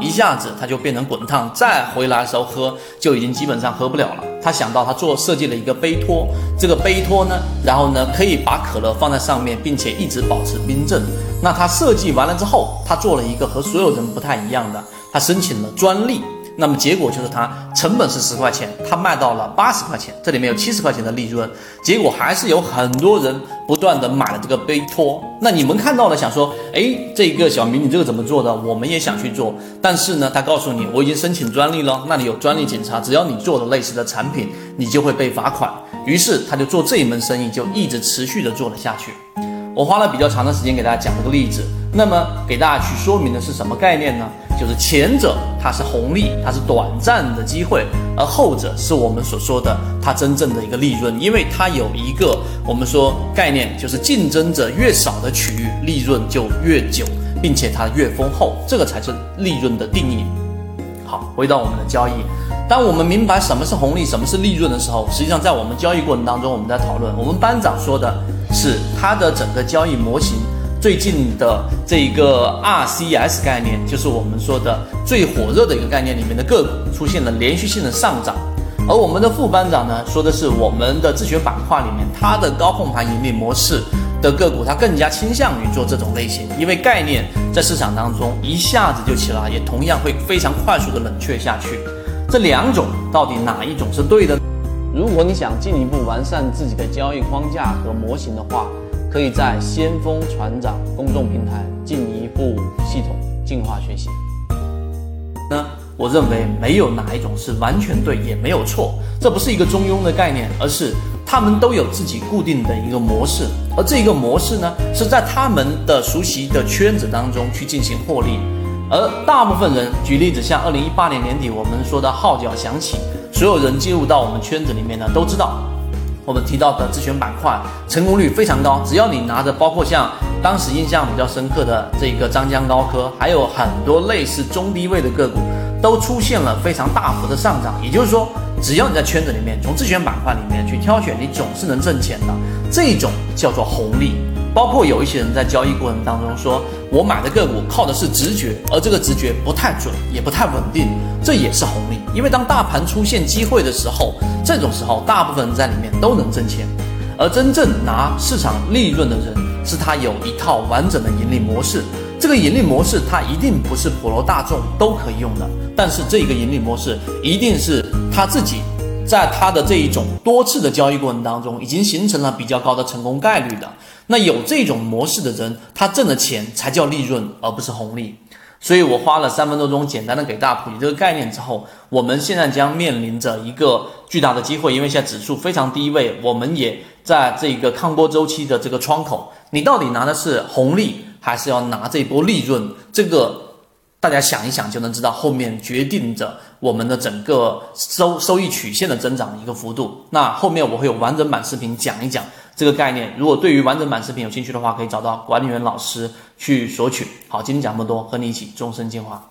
一下子它就变成滚烫，再回来的时候喝就已经基本上喝不了了。他想到他做设计了一个杯托，这个杯托呢，然后呢可以把可乐放在上面，并且一直保持冰镇。那他设计完了之后，他做了一个和所有人不太一样的，他申请了专利。那么结果就是它成本是十块钱，它卖到了八十块钱，这里面有七十块钱的利润。结果还是有很多人不断的买了这个杯托。那你们看到了，想说，哎，这个小明你这个怎么做的？我们也想去做。但是呢，他告诉你，我已经申请专利了，那里有专利检查，只要你做的类似的产品，你就会被罚款。于是他就做这一门生意，就一直持续的做了下去。我花了比较长的时间给大家讲这个例子，那么给大家去说明的是什么概念呢？就是前者它是红利，它是短暂的机会，而后者是我们所说的它真正的一个利润，因为它有一个我们说概念，就是竞争者越少的区域，利润就越久，并且它越丰厚，这个才是利润的定义。好，回到我们的交易，当我们明白什么是红利，什么是利润的时候，实际上在我们交易过程当中，我们在讨论，我们班长说的是他的整个交易模型。最近的这一个 RCS 概念，就是我们说的最火热的一个概念里面的个股出现了连续性的上涨，而我们的副班长呢说的是我们的自选板块里面它的高控盘盈利模式的个股，它更加倾向于做这种类型，因为概念在市场当中一下子就起来，也同样会非常快速的冷却下去。这两种到底哪一种是对的？如果你想进一步完善自己的交易框架和模型的话，可以在先锋船长公众平台进一步系统进化学习。那我认为没有哪一种是完全对，也没有错。这不是一个中庸的概念，而是他们都有自己固定的一个模式，而这个模式呢，是在他们的熟悉的圈子当中去进行获利。而大部分人，举例子，像二零一八年年底我们说的号角响起，所有人进入到我们圈子里面呢，都知道。我们提到的自选板块成功率非常高，只要你拿着，包括像当时印象比较深刻的这个张江高科，还有很多类似中低位的个股，都出现了非常大幅的上涨。也就是说，只要你在圈子里面从自选板块里面去挑选，你总是能挣钱的。这种叫做红利。包括有一些人在交易过程当中说，我买的个股靠的是直觉，而这个直觉不太准，也不太稳定，这也是红利。因为当大盘出现机会的时候，这种时候大部分人在里面都能挣钱，而真正拿市场利润的人，是他有一套完整的盈利模式。这个盈利模式，它一定不是普罗大众都可以用的，但是这个盈利模式一定是他自己。在他的这一种多次的交易过程当中，已经形成了比较高的成功概率的。那有这种模式的人，他挣的钱才叫利润，而不是红利。所以我花了三分多钟，简单的给大家普及这个概念之后，我们现在将面临着一个巨大的机会，因为现在指数非常低位，我们也在这个抗波周期的这个窗口，你到底拿的是红利，还是要拿这波利润？这个。大家想一想就能知道，后面决定着我们的整个收收益曲线的增长的一个幅度。那后面我会有完整版视频讲一讲这个概念。如果对于完整版视频有兴趣的话，可以找到管理员老师去索取。好，今天讲这么多，和你一起终身进化。